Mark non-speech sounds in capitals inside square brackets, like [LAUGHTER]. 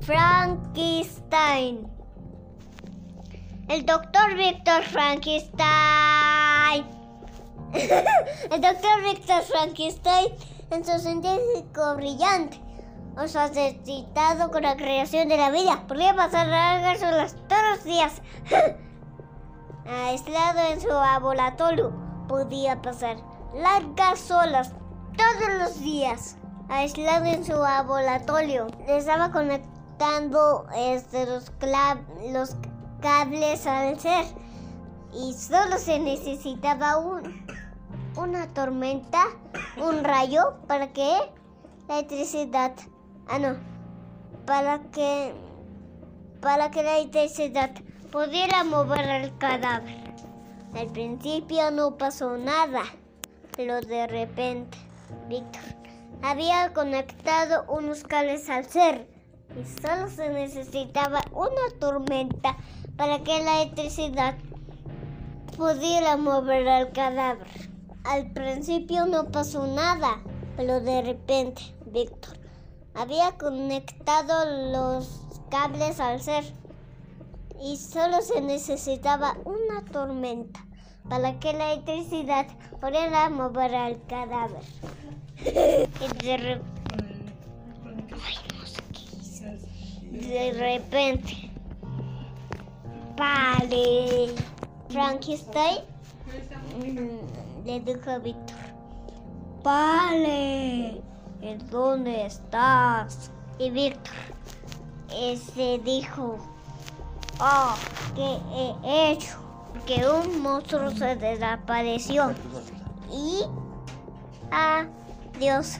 Frankenstein. El doctor Víctor Frankenstein. [LAUGHS] El doctor Víctor Frankenstein, en su científico brillante, os ha necesitado con la creación de la vida. Podría pasar largas horas todos los días. [LAUGHS] Aislado en su laboratorio, podía pasar largas horas todos los días. Aislado en su laboratorio, estaba conectando este, los, los cables al ser y solo se necesitaba un, una tormenta, un rayo para que la electricidad, ah no, para que para que la electricidad pudiera mover el cadáver. Al principio no pasó nada, pero de repente Víctor había conectado unos cables al ser y solo se necesitaba una tormenta para que la electricidad pudiera mover el cadáver. Al principio no pasó nada, pero de repente Víctor había conectado los cables al ser y solo se necesitaba una tormenta para que la electricidad pudiera mover el cadáver. y de, re... De repente Vale. Frankenstein mm, le dijo a Víctor. Vale. ¿En dónde estás? Y Víctor ese dijo. Oh, ¿qué he hecho? Que un monstruo se desapareció. Y adiós.